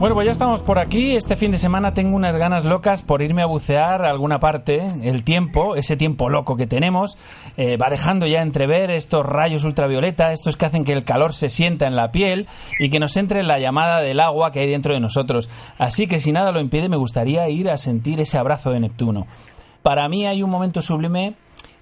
Bueno, pues ya estamos por aquí. Este fin de semana tengo unas ganas locas por irme a bucear a alguna parte. El tiempo, ese tiempo loco que tenemos, eh, va dejando ya entrever estos rayos ultravioleta, estos que hacen que el calor se sienta en la piel y que nos entre la llamada del agua que hay dentro de nosotros. Así que si nada lo impide, me gustaría ir a sentir ese abrazo de Neptuno. Para mí hay un momento sublime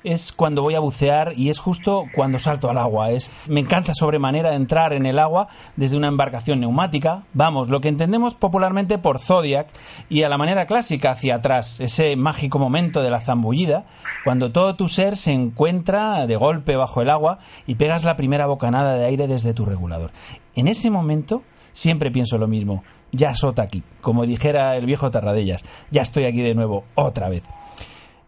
es cuando voy a bucear y es justo cuando salto al agua. Es, me encanta sobremanera entrar en el agua desde una embarcación neumática, vamos, lo que entendemos popularmente por Zodiac y a la manera clásica hacia atrás, ese mágico momento de la zambullida, cuando todo tu ser se encuentra de golpe bajo el agua y pegas la primera bocanada de aire desde tu regulador. En ese momento siempre pienso lo mismo, ya sota aquí, como dijera el viejo Tarradellas, ya estoy aquí de nuevo, otra vez.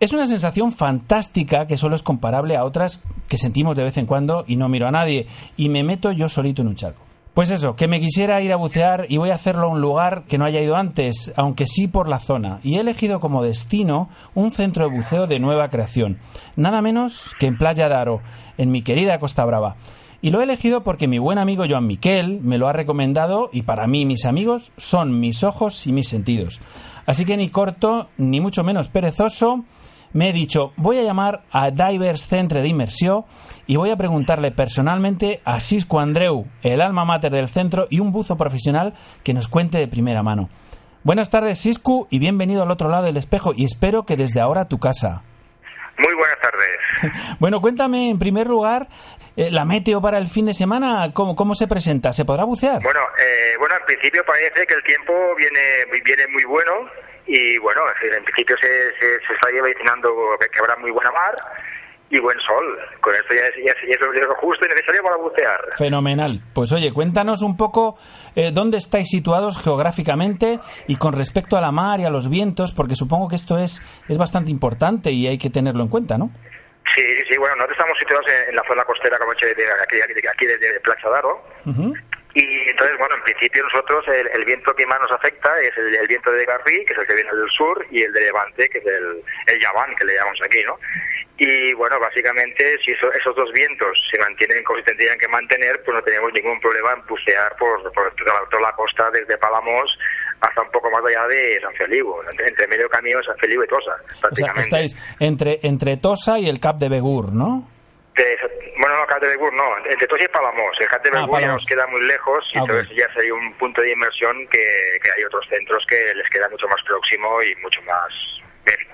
Es una sensación fantástica que solo es comparable a otras que sentimos de vez en cuando y no miro a nadie y me meto yo solito en un charco. Pues eso, que me quisiera ir a bucear y voy a hacerlo a un lugar que no haya ido antes, aunque sí por la zona, y he elegido como destino un centro de buceo de nueva creación, nada menos que en Playa de Aro, en mi querida Costa Brava. Y lo he elegido porque mi buen amigo Joan Miquel me lo ha recomendado y para mí mis amigos son mis ojos y mis sentidos. Así que ni corto, ni mucho menos perezoso, me he dicho, voy a llamar a Divers Centre de Inmersión y voy a preguntarle personalmente a Sisco Andreu, el alma mater del centro y un buzo profesional que nos cuente de primera mano. Buenas tardes, Siscu, y bienvenido al otro lado del espejo, y espero que desde ahora tu casa. Muy buenas tardes. bueno, cuéntame en primer lugar eh, la meteo para el fin de semana, ¿cómo, cómo se presenta? ¿Se podrá bucear? Bueno, eh, bueno, en principio parece que el tiempo viene, viene muy bueno y bueno, en principio se, se, está vaticinando que habrá muy buena mar y buen sol. Con esto ya es, lo justo y necesario para bucear. Fenomenal. Pues oye, cuéntanos un poco eh, dónde estáis situados geográficamente y con respecto a la mar y a los vientos, porque supongo que esto es, es bastante importante y hay que tenerlo en cuenta, ¿no? Sí, sí, bueno, nosotros estamos situados en, la zona costera, como de, aquí, aquí, aquí de, de Plaza Daro. Y entonces, bueno, en principio nosotros el, viento que más nos afecta es el, viento de Garrí, que es el que viene del sur, y el de Levante, que es el, el Yaván, que le llamamos aquí, ¿no? Y bueno, básicamente, si esos dos vientos se mantienen como se tendrían que mantener, pues no tenemos ningún problema en bucear por, por toda, la costa, desde Palamos hasta un poco más allá de San Feliu, entre, medio camino San Feliu y Tosa, prácticamente. O sea, estáis entre, entre Tosa y el Cap de Begur, ¿no? Bueno, no, de no, entre todos y Palamos. El de ah, ya nos queda muy lejos y ah, entonces ya sería un punto de inmersión que, que hay otros centros que les queda mucho más próximo y mucho más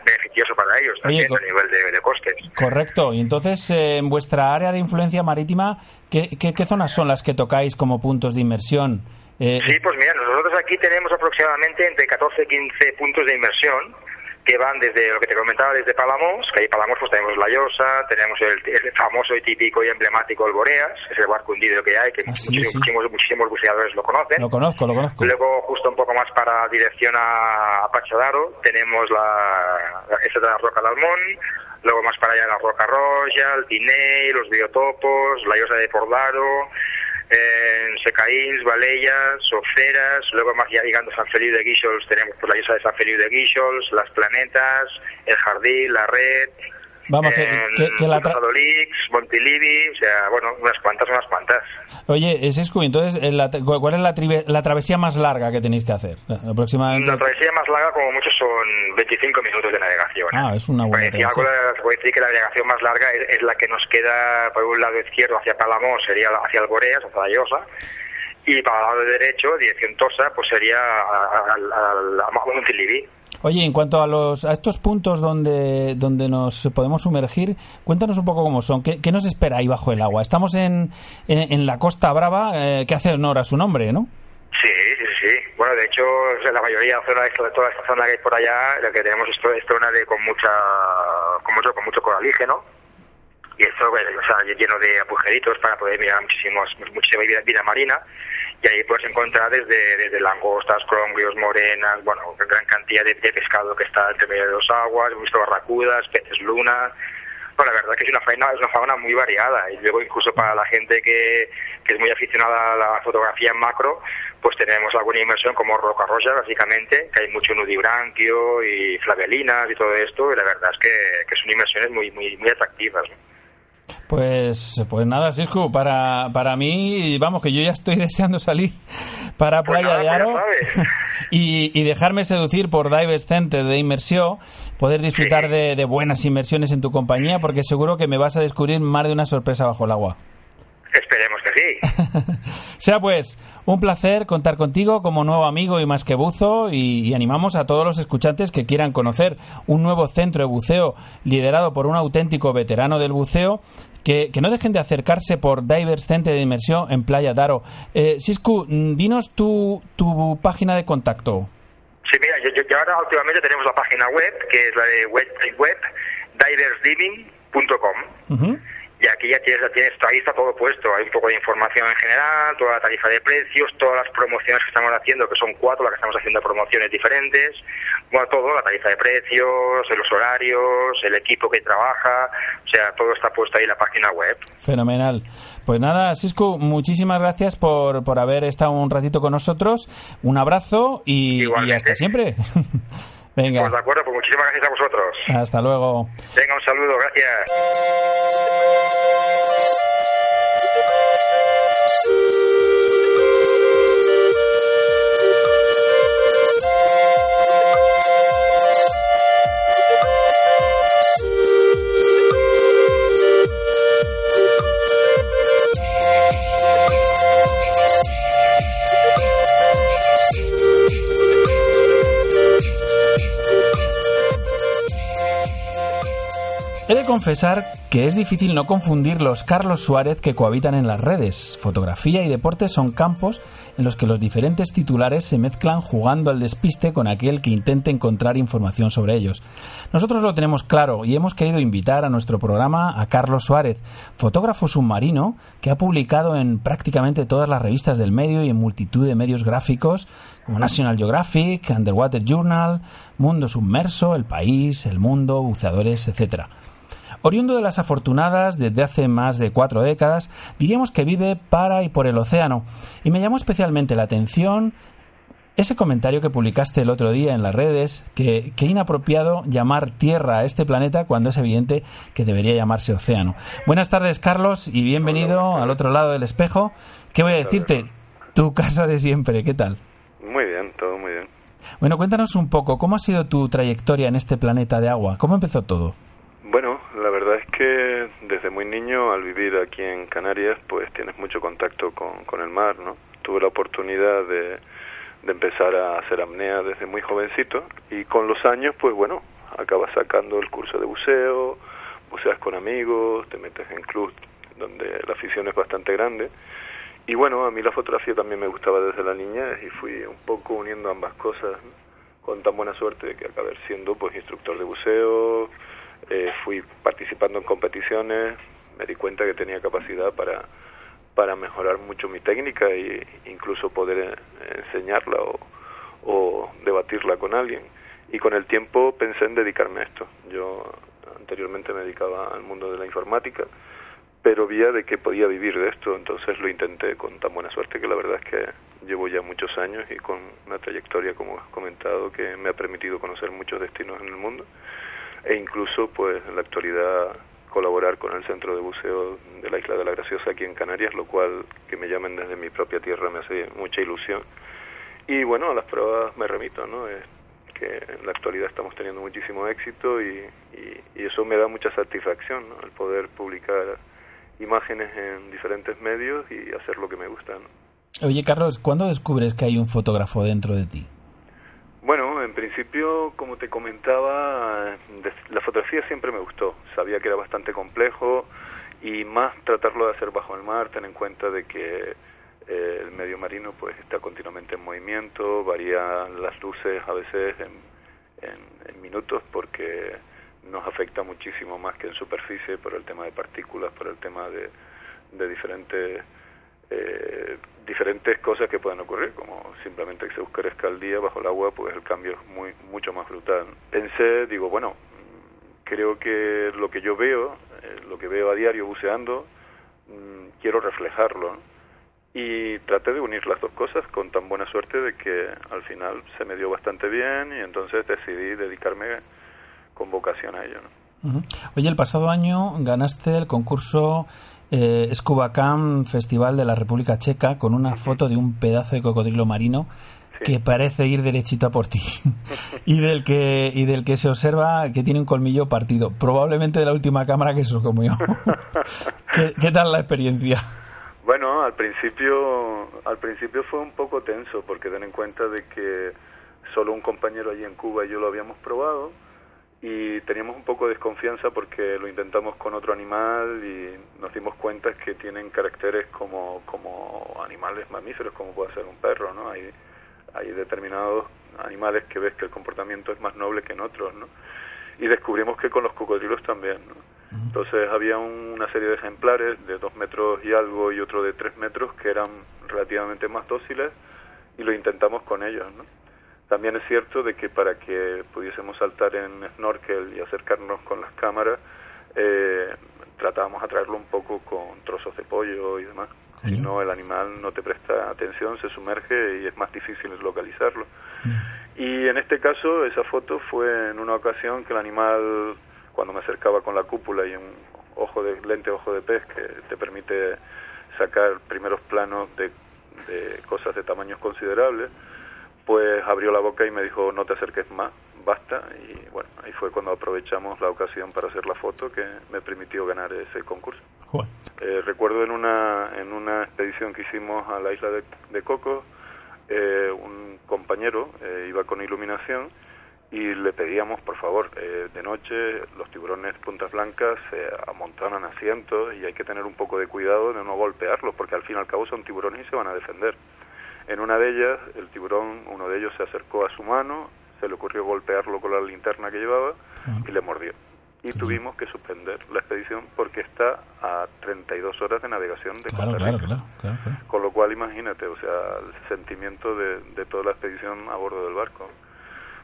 beneficioso para ellos también a nivel de, costes. Correcto. Y entonces, eh, en vuestra área de influencia marítima, ¿qué, qué, zonas son las que tocáis como puntos de inmersión? Eh, sí, pues mira, nosotros aquí tenemos aproximadamente entre 14 y 15 puntos de inmersión que van desde lo que te comentaba, desde Palamos, que ahí Palamos pues tenemos La Llosa, tenemos el, famoso y típico y emblemático el Boreas, que es el barco hundido que hay, que ah, muchísimos, muchísimos, buceadores lo conocen. Lo conozco, lo conozco. Luego, justo un poco más para dirección a, Pachadaro, tenemos la, esa de la Roca de Almón, luego más para allá la Roca Royal, Diney, los biotopos, la Llosa de Pordaro, en Secaíns, Valellas, Soceras, luego más ya llegando a San Feliu de Guíxols tenemos por la isla de San Feliu de Guíxols, Las Planetas, El Jardín, La Red, Vamos, que, que- que la Montilivi, o sea, bueno, unas cuantas, unas cuantas. Oye, Siscu, entonces, eh, ¿cuál es la, trive- la travesía más larga que tenéis que hacer? Aproximadamente. La travesía más larga, como mucho, son 25 minutos de navegación. Ah, es una buena travesía. voy a decir que la navegación más larga es, es la que nos queda por un lado izquierdo hacia Palamós, sería hacia Alboreas, hacia la Llosa, y para el lado derecho, dirección Tosa, pues sería a, a, a, a Montilivi. Oye, en cuanto a los a estos puntos donde, donde nos podemos sumergir, cuéntanos un poco cómo son. ¿Qué, qué nos espera ahí bajo el agua? Estamos en, en, la Costa Brava, eh, que hace honor a su nombre, ¿no? Sí, sí, sí. Bueno, de hecho, la mayoría de, zona, de toda esta zona que hay por allá, lo que tenemos es, to- es zona de, con, mucha, con, mucho, con mucho coralígeno. Y esto, bueno, o sea, lleno de agujeritos para poder mirar muchísimos, muchísima vida, vida marina. Y ahí puedes encontrar desde, desde langostas, crombrios, morenas, bueno, gran cantidad de, pescado que está entre medio de dos aguas. Hemos visto barracudas, peces luna. Bueno, la verdad que es una fauna, es una fauna muy variada y luego incluso para la gente que, que es muy aficionada a la fotografía en macro, pues tenemos alguna inmersión como roca roja básicamente, que hay mucho nudibranquio y flavelinas y todo esto y la verdad es que, que son inmersiones muy muy muy atractivas. Pues, pues nada, Siscu, para, para mí, vamos, que yo ya estoy deseando salir para Pues Playa nada, de Aro y, y dejarme seducir por Divers Center de inmersión, poder disfrutar Sí. de, de buenas inmersiones en tu compañía, porque seguro que me vas a descubrir más de una sorpresa bajo el agua. Esperemos que sí. Sea pues un placer contar contigo como nuevo amigo y más que buzo y, y animamos a todos los escuchantes que quieran conocer un nuevo centro de buceo liderado por un auténtico veterano del buceo que, que no dejen de acercarse por Divers Center de Inmersión en Playa Daro. Eh, Siscu, mm, dinos tu, tu página de contacto. Sí, mira, yo, yo- yo ahora últimamente tenemos la página web, que es la de web, web diversdiving.com. Ujú. Y aquí ya tienes, ya tienes, ahí está todo puesto. Hay un poco de información en general, toda la tarifa de precios, todas las promociones que estamos haciendo, que son cuatro las que estamos haciendo promociones diferentes. Bueno, todo, la tarifa de precios, los horarios, el equipo que trabaja, o sea, todo está puesto ahí en la página web. Fenomenal. Pues nada, Siscu, muchísimas gracias por, por haber estado un ratito con nosotros. Un abrazo y, y hasta siempre. Venga, Pues de acuerdo, pues muchísimas gracias a vosotros. hasta luego. Venga, un saludo, gracias. He de confesar que es difícil no confundir los Carlos Suárez que cohabitan en las redes. Fotografía y deporte son campos en los que los diferentes titulares se mezclan jugando al despiste con aquel que intente encontrar información sobre ellos. Nosotros lo tenemos claro y hemos querido invitar a nuestro programa a Carlos Suárez, fotógrafo submarino que ha publicado en prácticamente todas las revistas del medio y en multitud de medios gráficos como National Geographic, Underwater Journal, Mundo Submerso, El País, El Mundo, Buceadores, etc. Oriundo de las afortunadas desde hace más de cuatro décadas, diríamos que vive para y por el océano, y me llamó especialmente la atención ese comentario que publicaste el otro día en las redes, que, que inapropiado llamar Tierra a este planeta cuando es evidente que debería llamarse océano. Buenas tardes, Carlos, y bienvenido al otro lado del espejo. ¿Qué voy a decirte? Tu casa de siempre, ¿qué tal? Muy bien, todo muy bien. Bueno, cuéntanos un poco, ¿cómo ha sido tu trayectoria en este planeta de agua? ¿Cómo empezó todo? Bueno, la verdad es que desde muy niño, al vivir aquí en Canarias, pues tienes mucho contacto con, el mar, ¿no? Tuve la oportunidad de, empezar a hacer apnea desde muy jovencito y con los años, pues bueno, acabas sacando el curso de buceo, buceas con amigos, te metes en clubs donde la afición es bastante grande. Y bueno, a mí la fotografía también me gustaba desde la niñez y fui un poco uniendo ambas cosas con tan buena suerte que acabé siendo pues instructor de buceo, eh, fui participando en competiciones, me di cuenta que tenía capacidad para, para mejorar mucho mi técnica e incluso poder eh, enseñarla o, o debatirla con alguien. Y con el tiempo pensé en dedicarme a esto. Yo anteriormente me dedicaba al mundo de la informática, pero vía de que podía vivir de esto, entonces lo intenté con tan buena suerte que la verdad es que llevo ya muchos años y con una trayectoria, como has comentado, que me ha permitido conocer muchos destinos en el mundo e incluso, pues, en la actualidad colaborar con el Centro de Buceo de la Isla de la Graciosa aquí en Canarias, lo cual que me llamen desde mi propia tierra me hace mucha ilusión. Y bueno, a las pruebas me remito, ¿no? Es que en la actualidad estamos teniendo muchísimo éxito y, y, eso me da mucha satisfacción, ¿no? El poder publicar imágenes en diferentes medios y hacer lo que me gusta, ¿no? Oye, Carlos, ¿cuándo descubres que hay un fotógrafo dentro de ti? En principio, como te comentaba, la fotografía siempre me gustó. Sabía que era bastante complejo y más tratarlo de hacer bajo el mar, ten en cuenta de que eh, el medio marino pues está continuamente en movimiento, varían las luces a veces en, en, minutos porque nos afecta muchísimo más que en superficie por el tema de partículas, por el tema de, de diferentes eh, diferentes cosas que pueden ocurrir, como simplemente que se oscurezca el día bajo el agua, pues el cambio es muy mucho más brutal. Pensé, digo, bueno, creo que lo que yo veo, eh, lo que veo a diario buceando, mm, quiero reflejarlo. Y traté de unir las dos cosas con tan buena suerte de que al final se me dio bastante bien y entonces decidí dedicarme con vocación a ello. Oye, el pasado año ganaste el concurso eh, Scuba Camp Festival de la República Checa con una foto de un pedazo de cocodrilo marino que parece ir derechito a por ti y del que y del que se observa que tiene un colmillo partido probablemente de la última cámara que se comió. ¿Qué, ¿Qué, tal la experiencia? Bueno al principio al principio fue un poco tenso porque ten en cuenta de que solo un compañero allí en Cuba y yo lo habíamos probado y teníamos un poco de desconfianza porque lo intentamos con otro animal y nos dimos cuenta que tienen caracteres como, como animales mamíferos, como puede ser un perro, ¿no? Hay, hay determinados animales que ves que el comportamiento es más noble que en otros, ¿no? Y descubrimos que con los cocodrilos también, ¿no? Entonces había una serie de ejemplares de dos metros y algo y otro de tres metros que eran relativamente más dóciles y lo intentamos con ellos, ¿no? También es cierto de que para que pudiésemos saltar en snorkel y acercarnos con las cámaras, eh, tratábamos de atraerlo un poco con trozos de pollo y demás. Si no, el animal no te presta atención, se sumerge y es más difícil localizarlo. Y en este caso, esa foto fue en una ocasión que el animal, cuando me acercaba con la cúpula y un ojo de lente ojo de pez que te permite sacar primeros planos de, de cosas de tamaños considerables, pues abrió la boca y me dijo no te acerques más, basta y bueno, ahí fue cuando aprovechamos la ocasión para hacer la foto que me permitió ganar ese concurso. Eh, recuerdo en una, en una expedición que hicimos a la isla de, de Coco, eh, un compañero eh, iba con iluminación y le pedíamos, por favor, de noche los tiburones puntas blancas se amontonan a cientos y hay que tener un poco de cuidado de no golpearlos porque al fin y al cabo son tiburones y se van a defender. En una de ellas, el tiburón, uno de ellos se acercó a su mano, se le ocurrió golpearlo con la linterna que llevaba ah. y le mordió. Y tuvimos que suspender la expedición porque está a 32 horas de navegación de claro, claro, claro, Con lo cual, imagínate, o sea, el sentimiento de, de toda la expedición a bordo del barco.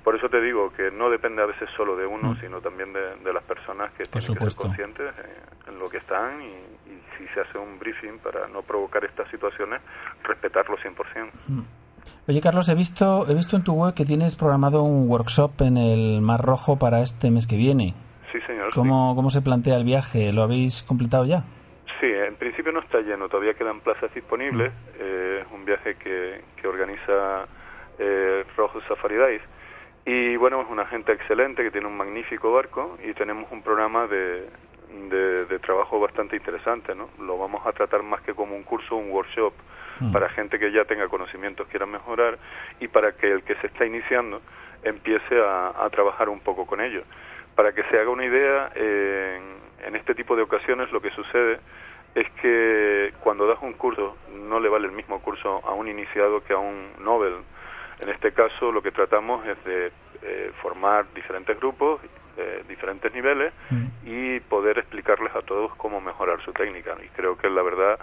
Por eso te digo que no depende a veces solo de uno, mm. sino también de, las personas que tienen que ser conscientes en, lo que están y, si se hace un briefing para no provocar estas situaciones, respetarlo 100%. Mm. Oye, Carlos, he visto, he visto en tu web que tienes programado un workshop en el Mar Rojo para este mes que viene. Sí, señor. ¿Cómo, ¿cómo se plantea el viaje? ¿Lo habéis completado ya? Sí, en principio no está lleno, todavía quedan plazas disponibles. Mm. Eh, es un viaje que, que organiza eh, Rojo Safari Days y bueno, es una gente excelente que tiene un magnífico barco y tenemos un programa de, de, trabajo bastante interesante, ¿no? Lo vamos a tratar más que como un curso, un workshop mm. para gente que ya tenga conocimientos, quiera mejorar y para que el que se está iniciando empiece a, trabajar un poco con ellos. Para que se haga una idea, en, en este tipo de ocasiones lo que sucede es que cuando das un curso no le vale el mismo curso a un iniciado que a un novel en este caso lo que tratamos es de eh, formar diferentes grupos, eh, diferentes niveles mm. y poder explicarles a todos cómo mejorar su técnica. Y creo que la verdad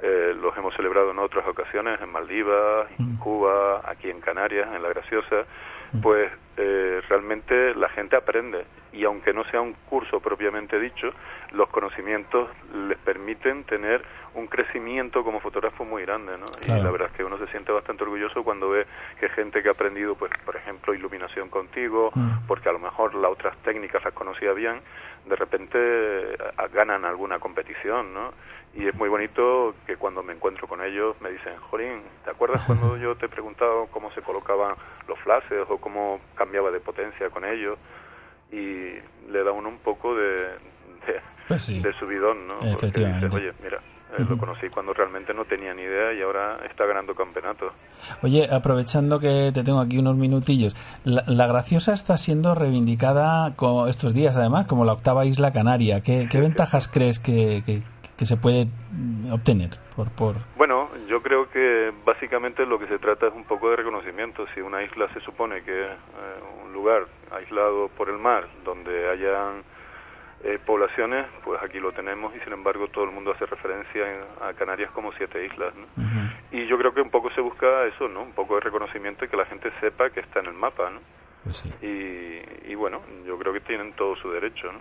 eh, los hemos celebrado en otras ocasiones, en Maldivas, en mm. Cuba, aquí en Canarias, en La Graciosa, mm. pues realmente la gente aprende y aunque no sea un curso propiamente dicho, los conocimientos les permiten tener un crecimiento como fotógrafo muy grande, ¿no? Y la verdad es que uno se siente bastante orgulloso cuando ve que gente que ha aprendido, pues, por ejemplo, iluminación contigo, mm. porque a lo mejor las otras técnicas las conocía bien, de repente eh, ganan alguna competición, ¿no? Y es muy bonito que cuando me encuentro con ellos me dicen, Jolín, ¿te acuerdas cuando yo te he preguntado cómo se colocaban los flashes o cómo cambiaba de potencia con ellos? Y le da uno un poco de, de, pues subidón, ¿no? Porque dices, oye, mira, eh, lo conocí cuando realmente no tenía ni idea y ahora está ganando campeonatos. Oye, aprovechando que te tengo aquí unos minutillos, la, Graciosa está siendo reivindicada con estos días además como la octava isla canaria. ¿Qué, ventajas crees que, que, se puede obtener por, por...? Bueno, yo creo que básicamente lo que se trata es un poco de reconocimiento. Si una isla se supone que es eh, un lugar aislado por el mar donde hayan eh, poblaciones, pues aquí lo tenemos y sin embargo todo el mundo hace referencia a Canarias como siete islas. Y yo creo que un poco se busca eso, ¿no? Un poco de reconocimiento y que la gente sepa que está en el mapa, ¿no? Pues y, bueno, yo creo que tienen todo su derecho, ¿no?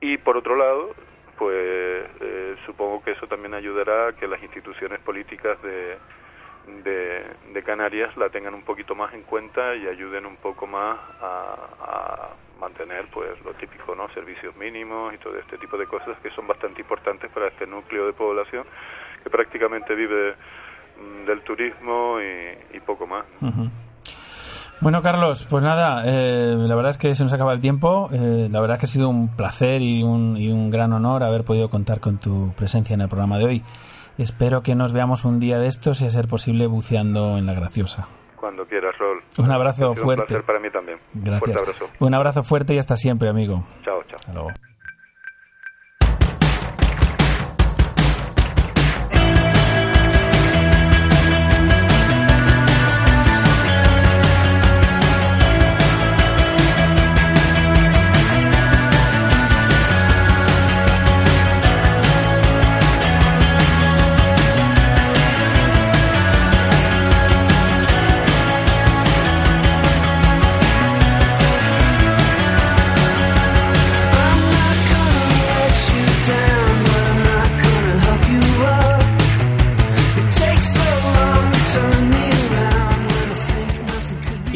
Y por otro lado, pues eh, supongo que eso también ayudará a que las instituciones políticas de, de, Canarias la tengan un poquito más en cuenta y ayuden un poco más a mantener pues lo típico, ¿no? Servicios mínimos y todo este tipo de cosas que son bastante importantes para este núcleo de población que prácticamente vive mm, del turismo y, poco más. Bueno, Carlos, pues nada, eh, la verdad es que se nos acaba el tiempo. Eh, la verdad es que ha sido un placer y un, y un gran honor haber podido contar con tu presencia en el programa de hoy. Espero que nos veamos un día de estos y a ser posible buceando en la graciosa. Cuando quieras, Rol. Un abrazo fuerte. Un placer para mí también. Gracias. Un abrazo. Un abrazo fuerte y hasta siempre, amigo. Chao, chao. Hasta luego.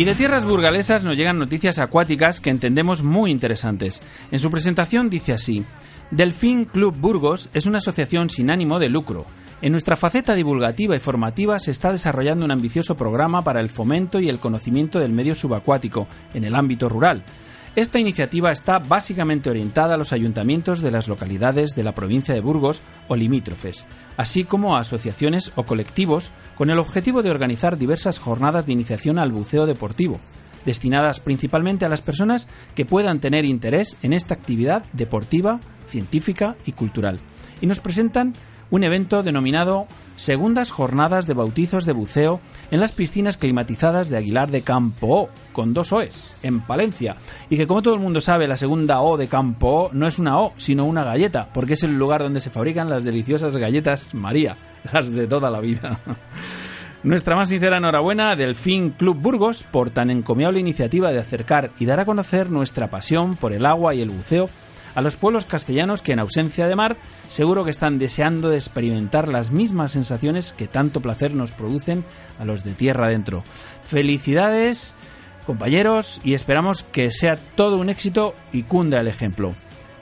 Y de tierras burgalesas nos llegan noticias acuáticas que entendemos muy interesantes. En su presentación dice así: Delfín Club Burgos es una asociación sin ánimo de lucro. En nuestra faceta divulgativa y formativa se está desarrollando un ambicioso programa para el fomento y el conocimiento del medio subacuático en el ámbito rural esta iniciativa está básicamente orientada a los ayuntamientos de las localidades de la provincia de Burgos o limítrofes, así como a asociaciones o colectivos con el objetivo de organizar diversas jornadas de iniciación al buceo deportivo, destinadas principalmente a las personas que puedan tener interés en esta actividad deportiva, científica y cultural. Y nos presentan un evento denominado segundas jornadas de bautizos de buceo en las piscinas climatizadas de Aguilar de Campo con dos O's, en Palencia. Y que como todo el mundo sabe, la segunda O de Campo no es una O, sino una galleta, porque es el lugar donde se fabrican las deliciosas galletas María, las de toda la vida. Nuestra más sincera enhorabuena del Fin Club Burgos por tan encomiable iniciativa de acercar y dar a conocer nuestra pasión por el agua y el buceo a los pueblos castellanos que en ausencia de mar seguro que están deseando de experimentar las mismas sensaciones que tanto placer nos producen a los de tierra adentro. Felicidades, compañeros, y esperamos que sea todo un éxito y cunda el ejemplo.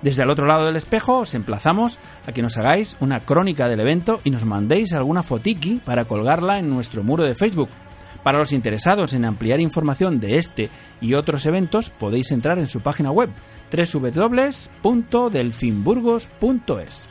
Desde el otro lado del espejo os emplazamos a que nos hagáis una crónica del evento y nos mandéis alguna fotiki para colgarla en nuestro muro de Facebook. Para los interesados en ampliar información de este y otros eventos podéis entrar en su página web www.delfinburgos.es.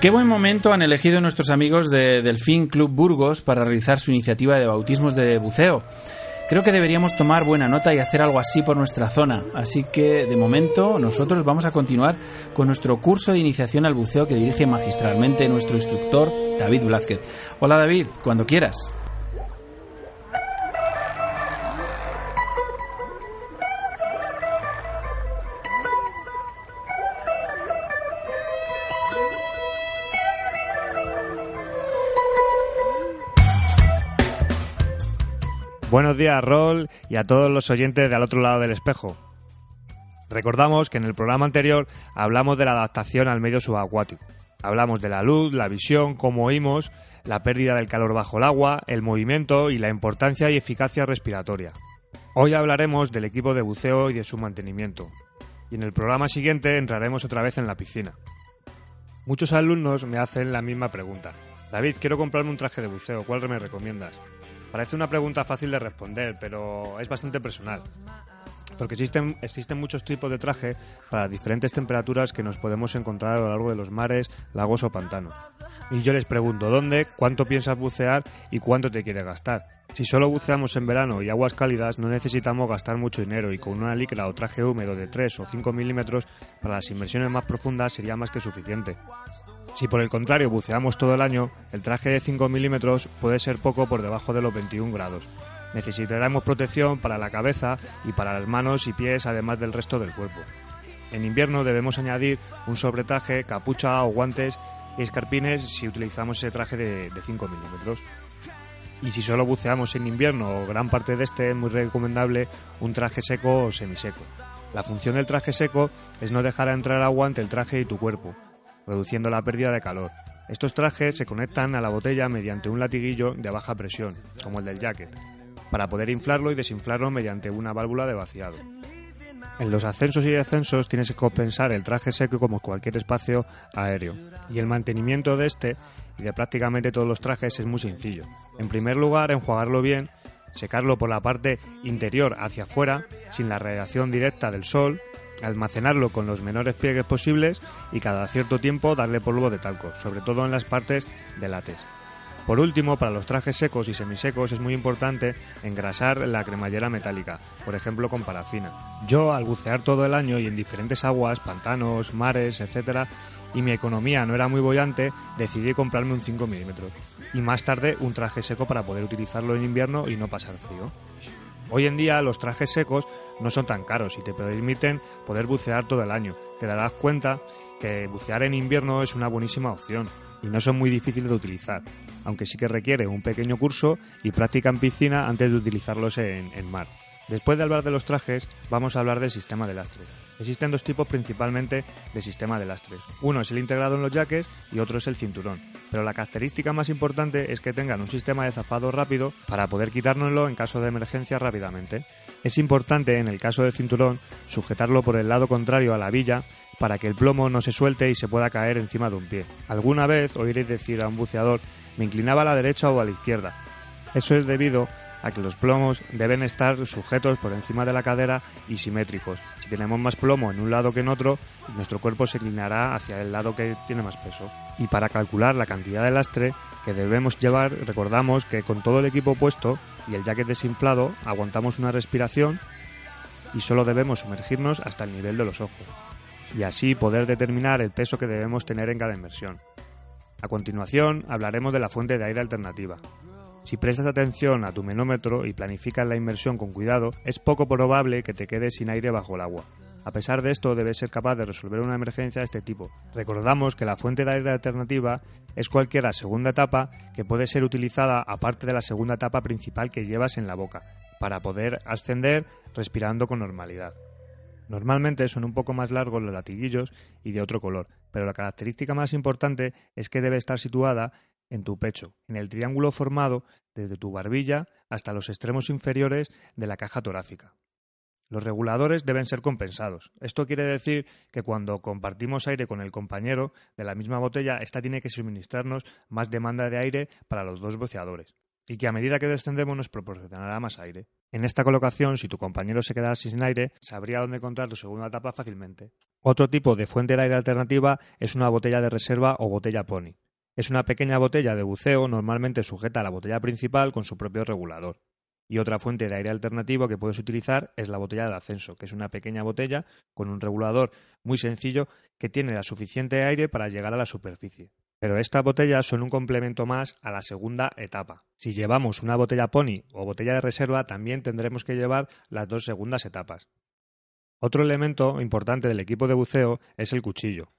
Qué buen momento han elegido nuestros amigos de Delfín Club Burgos para realizar su iniciativa de bautismos de buceo. Creo que deberíamos tomar buena nota y hacer algo así por nuestra zona. Así que, de momento, nosotros vamos a continuar con nuestro curso de iniciación al buceo que dirige magistralmente nuestro instructor David Blázquez. Hola David, cuando quieras. Buenos días, Rol, y a todos los oyentes de al otro lado del espejo. Recordamos que en el programa anterior hablamos de la adaptación al medio subacuático. Hablamos de la luz, la visión, cómo oímos, la pérdida del calor bajo el agua, el movimiento y la importancia y eficacia respiratoria. Hoy hablaremos del equipo de buceo y de su mantenimiento. Y en el programa siguiente entraremos otra vez en la piscina. Muchos alumnos me hacen la misma pregunta. David, quiero comprarme un traje de buceo, ¿cuál me recomiendas? Parece una pregunta fácil de responder, pero es bastante personal. Porque existen, muchos tipos de traje para diferentes temperaturas que nos podemos encontrar a lo largo de los mares, lagos o pantanos. Y yo les pregunto dónde, cuánto piensas bucear y cuánto te quieres gastar. Si solo buceamos en verano y aguas cálidas, no necesitamos gastar mucho dinero y con una licra o traje húmedo de 3 o 5 milímetros para las inversiones más profundas sería más que suficiente. Si por el contrario buceamos todo el año, el traje de 5 milímetros puede ser poco por debajo de los 21 grados. Necesitaremos protección para la cabeza y para las manos y pies, además del resto del cuerpo. En invierno debemos añadir un sobretraje, capucha o guantes y escarpines si utilizamos ese traje de, 5 milímetros. Y si solo buceamos en invierno o gran parte de este, es muy recomendable un traje seco o semiseco. La función del traje seco es no dejar entrar agua entre el traje y tu cuerpo, reduciendo la pérdida de calor. Estos trajes se conectan a la botella mediante un latiguillo de baja presión, como el del jacket, para poder inflarlo y desinflarlo mediante una válvula de vaciado. En los ascensos y descensos tienes que compensar el traje seco como cualquier espacio aéreo, y el mantenimiento de este y de prácticamente todos los trajes es muy sencillo. En primer lugar, enjuagarlo bien, secarlo por la parte interior hacia afuera, sin la radiación directa del sol, almacenarlo con los menores pliegues posibles y cada cierto tiempo darle polvo de talco, sobre todo en las partes de látex. Por último, para los trajes secos y semisecos es muy importante engrasar la cremallera metálica, por ejemplo con parafina. Yo, al bucear todo el año y en diferentes aguas, pantanos, mares, etc., y mi economía no era muy bollante, decidí comprarme un 5 milímetros y más tarde un traje seco para poder utilizarlo en invierno y no pasar frío. Hoy en día los trajes secos no son tan caros y te permiten poder bucear todo el año. Te darás cuenta que bucear en invierno es una buenísima opción y no son muy difíciles de utilizar, aunque sí que requiere un pequeño curso y práctica en piscina antes de utilizarlos en, mar. Después de hablar de los trajes, vamos a hablar del sistema de lastre. Existen dos tipos principalmente de sistema de lastres. Uno es el integrado en los yaques y otro es el cinturón. Pero la característica más importante es que tengan un sistema de zafado rápido para poder quitárnoslo en caso de emergencia rápidamente. Es importante, en el caso del cinturón, sujetarlo por el lado contrario a la villa para que el plomo no se suelte y se pueda caer encima de un pie. Alguna vez oiréis decir a un buceador me inclinaba a la derecha o a la izquierda. Eso es debido a que los plomos deben estar sujetos por encima de la cadera y simétricos. Si tenemos más plomo en un lado que en otro, nuestro cuerpo se inclinará hacia el lado que tiene más peso. Y para calcular la cantidad de lastre que debemos llevar, recordamos que con todo el equipo puesto y el jacket desinflado, aguantamos una respiración y solo debemos sumergirnos hasta el nivel de los ojos. Y así poder determinar el peso que debemos tener en cada inmersión. A continuación hablaremos de la fuente de aire alternativa. Si prestas atención a tu menómetro y planificas la inmersión con cuidado, es poco probable que te quedes sin aire bajo el agua. A pesar de esto, debes ser capaz de resolver una emergencia de este tipo. Recordamos que la fuente de aire alternativa es cualquier segunda etapa que puede ser utilizada aparte de la segunda etapa principal que llevas en la boca, para poder ascender respirando con normalidad. Normalmente son un poco más largos los latiguillos y de otro color, pero la característica más importante es que debe estar situada en tu pecho, en el triángulo formado desde tu barbilla hasta los extremos inferiores de la caja torácica. Los reguladores deben ser compensados. Esto quiere decir que cuando compartimos aire con el compañero de la misma botella, esta tiene que suministrarnos más demanda de aire para los dos boceadores y que a medida que descendemos nos proporcionará más aire. En esta colocación, si tu compañero se quedara sin aire, sabría dónde encontrar tu segunda etapa fácilmente. Otro tipo de fuente de aire alternativa es una botella de reserva o botella pony. Es una pequeña botella de buceo normalmente sujeta a la botella principal con su propio regulador. Y otra fuente de aire alternativo que puedes utilizar es la botella de ascenso, que es una pequeña botella con un regulador muy sencillo que tiene la suficiente aire para llegar a la superficie. Pero estas botellas son un complemento más a la segunda etapa. Si llevamos una botella pony o botella de reserva, también tendremos que llevar las dos segundas etapas. Otro elemento importante del equipo de buceo es el cuchillo.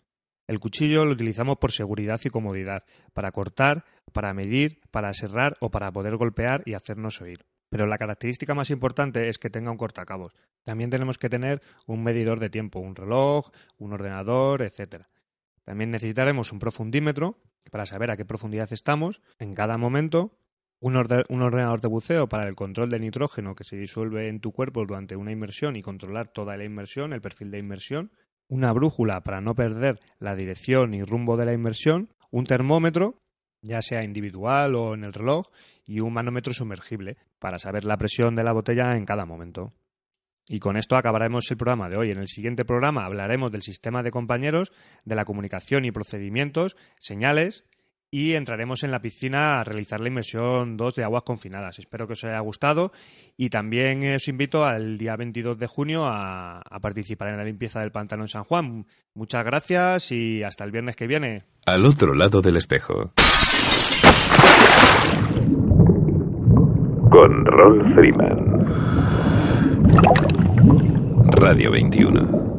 El cuchillo lo utilizamos por seguridad y comodidad, para cortar, para medir, para serrar o para poder golpear y hacernos oír. Pero la característica más importante es que tenga un cortacabos. También tenemos que tener un medidor de tiempo, un reloj, un ordenador, etcétera. También necesitaremos un profundímetro para saber a qué profundidad estamos en cada momento, un, un, ordenador de buceo para el control del nitrógeno que se disuelve en tu cuerpo durante una inmersión y controlar toda la inmersión, el perfil de inmersión, una brújula para no perder la dirección y rumbo de la inmersión, un termómetro, ya sea individual o en el reloj, y un manómetro sumergible para saber la presión de la botella en cada momento. Y con esto acabaremos el programa de hoy. En el siguiente programa hablaremos del sistema de compañeros, de la comunicación y procedimientos, señales y entraremos en la piscina a realizar la inmersión 2 de aguas confinadas. Espero que os haya gustado y también os invito al día 22 de junio a, a participar en la limpieza del pantano en San Juan. Muchas gracias y hasta el viernes que viene. Al otro lado del espejo. Con Rolf Freeman. Radio 21.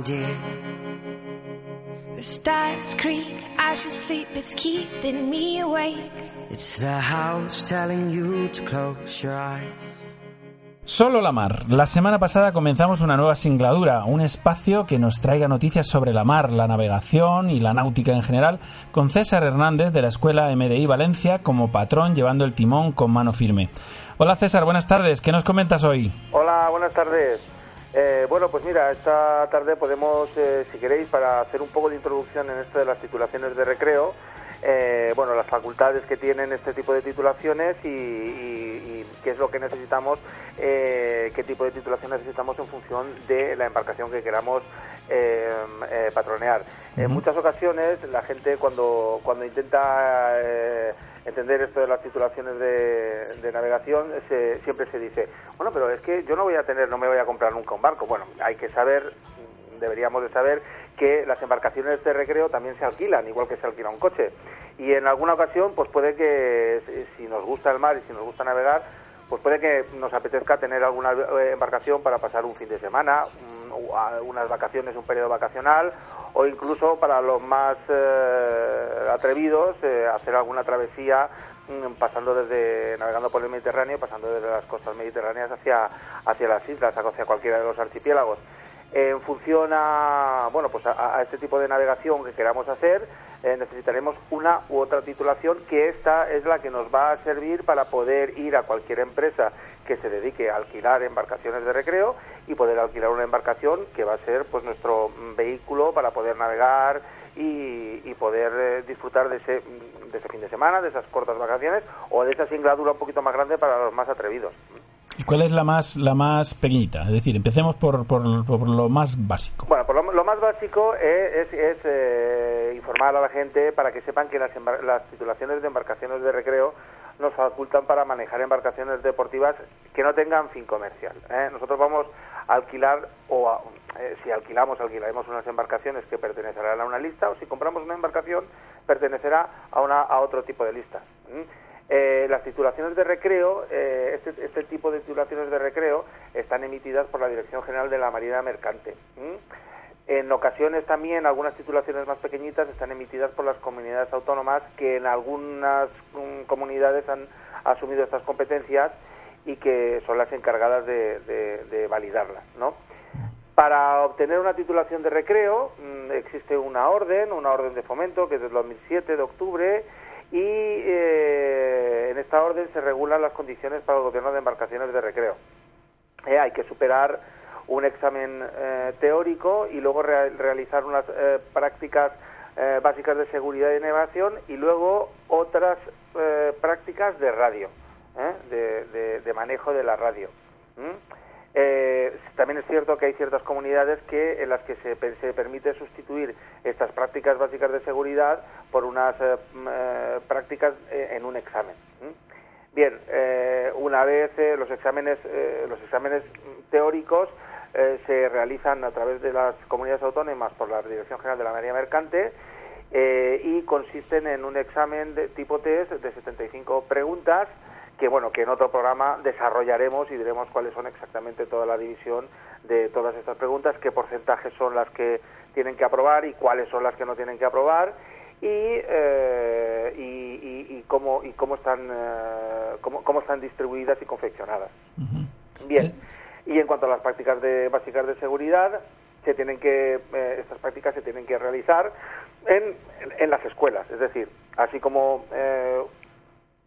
My dear. The stars creak as you sleep, it's keeping me awake. It's the house telling you to close your eyes. Solo la mar. La semana pasada comenzamos una nueva singladura, un espacio que nos traiga noticias sobre la mar, la navegación y la náutica en general, con César Hernández de la Escuela MDI Valencia como patrón llevando el timón con mano firme. Hola César, buenas tardes. ¿Qué nos comentas hoy? Hola, buenas tardes. Eh, bueno, pues mira, esta tarde podemos, eh, si queréis, para hacer un poco de introducción en esto de las titulaciones de recreo, eh, bueno, las facultades que tienen este tipo de titulaciones y, y- y qué es lo que necesitamos, eh, qué tipo de titulación necesitamos en función de la embarcación que queramos eh, eh, patronear. En muchas ocasiones la gente cuando, cuando intenta entender esto de las titulaciones de, de navegación se- siempre se dice, bueno, pero es que yo no voy a tener, no me voy a comprar nunca un barco. Bueno, hay que saber deberíamos de saber que las embarcaciones de recreo también se alquilan, igual que se alquila un coche. Y en alguna ocasión, pues puede que si- nos gusta el mar y si nos gusta navegar, pues puede que nos apetezca tener alguna eh, embarcación para pasar un fin de semana, unas vacaciones, un periodo vacacional, o incluso para los más eh, atrevidos, eh, hacer alguna travesía mm, pasando desde navegando por el Mediterráneo, pasando desde las costas mediterráneas hacia hacia las islas, hacia cualquiera de los archipiélagos. En función a, bueno, pues a, este tipo de navegación que queramos hacer, eh, necesitaremos una u otra titulación que esta es la que nos va a servir para poder ir a cualquier empresa que se dedique a alquilar embarcaciones de recreo y poder alquilar una embarcación que va a ser pues nuestro vehículo para poder navegar y, poder eh, disfrutar de ese, de ese fin de semana, de esas cortas vacaciones o de esa singladura un poquito más grande para los más atrevidos. ¿Y cuál es la más, la más pequeñita? Es decir, empecemos por, por, por lo más básico. Bueno, pues lo, más básico es, es- eh, informar a la gente para que sepan que las, las titulaciones de embarcaciones de recreo nos facultan para manejar embarcaciones deportivas que no tengan fin comercial. ¿eh? Nosotros vamos a alquilar o a- eh, si alquilamos, alquilaremos unas embarcaciones que pertenecerán a una lista o si compramos una embarcación pertenecerá a, una, a otro tipo de lista. Eh, las titulaciones de recreo, eh, este, este tipo de titulaciones de recreo están emitidas por la Dirección General de la Marina Mercante. En ocasiones también algunas titulaciones más pequeñitas están emitidas por las comunidades autónomas que en algunas mm, comunidades han asumido estas competencias y que son las encargadas de validarlas, ¿no? Para obtener una titulación de recreo mm, existe una orden, una orden de fomento que es del 2007 de octubre y eh, en esta orden se regulan las condiciones para el gobierno de embarcaciones de recreo. Eh, hay que superar un examen eh, teórico y luego rea- realizar unas eh, prácticas eh, básicas de seguridad y navegación y luego otras eh, prácticas de radio, de, de- manejo de la radio. Eh, también es cierto que hay ciertas comunidades que en las que se, se permite sustituir estas prácticas básicas de seguridad por unas eh, eh, prácticas eh, en un examen. Bien, eh, una vez los exámenes, los exámenes teóricos se realizan a través de las comunidades autónomas por la Dirección General de la Marina Mercante y consisten en un examen de tipo test de 75 preguntas que bueno que en otro programa desarrollaremos y diremos cuáles son exactamente toda la división de todas estas preguntas, qué porcentajes son las que tienen que aprobar y cuáles son las que no tienen que aprobar y, eh, y, y- y cómo y cómo están eh, cómo, cómo están distribuidas y confeccionadas. Bien. Y en cuanto a las prácticas de, básicas de seguridad, se tienen que eh, estas prácticas se tienen que realizar en, en las escuelas, es decir, así como eh,